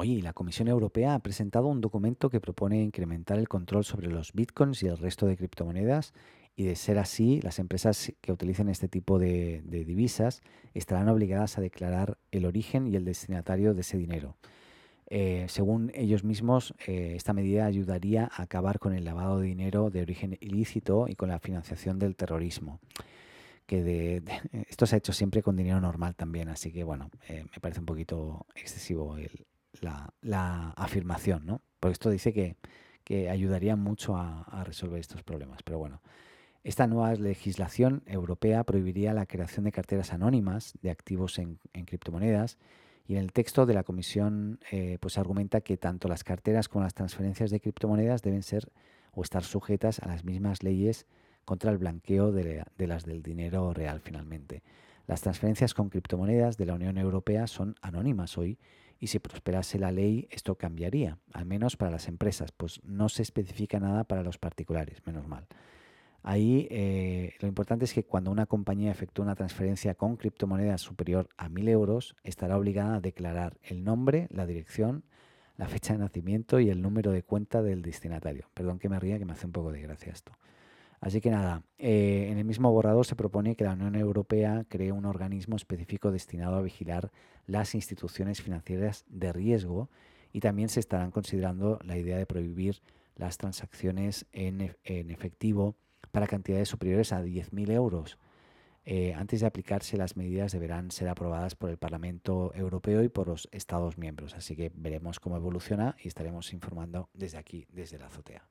Oye, la Comisión Europea ha presentado un documento que propone incrementar el control sobre los bitcoins y el resto de criptomonedas y de ser así, las empresas que utilicen este tipo de, divisas estarán obligadas a declarar el origen y el destinatario de ese dinero. Eh, según ellos mismos, eh, esta medida ayudaría a acabar con el lavado de dinero de origen ilícito y con la financiación del terrorismo. Que de, esto se ha hecho siempre con dinero normal también, así que bueno, eh, me parece un poquito excesivo la, afirmación, ¿no? Porque esto dice que, ayudaría mucho a, a resolver estos problemas, pero bueno. Esta nueva legislación europea prohibiría la creación de carteras anónimas de activos en, criptomonedas y en el texto de la Comisión eh, pues argumenta que tanto las carteras como las transferencias de criptomonedas deben ser o estar sujetas a las mismas leyes contra el blanqueo de, de las del dinero real finalmente. Las transferencias con criptomonedas de la Unión Europea son anónimas hoy y si prosperase la ley esto cambiaría, al menos para las empresas, pues no se especifica nada para los particulares, menos mal. Ahí eh, lo importante es que cuando una compañía efectúa una transferencia con criptomonedas superior a 1.000 euros, estará obligada a declarar el nombre, la dirección, la fecha de nacimiento y el número de cuenta del destinatario. Perdón que me ría, que me hace un poco de gracia esto. Así que nada, eh, en el mismo borrador se propone que la Unión Europea cree un organismo específico destinado a vigilar las instituciones financieras de riesgo y también se estarán considerando la idea de prohibir las transacciones en, efectivo para cantidades superiores a 10.000 euros. Eh, antes de aplicarse, las medidas deberán ser aprobadas por el Parlamento Europeo y por los Estados miembros. Así que veremos cómo evoluciona y estaremos informando desde aquí, desde la azotea.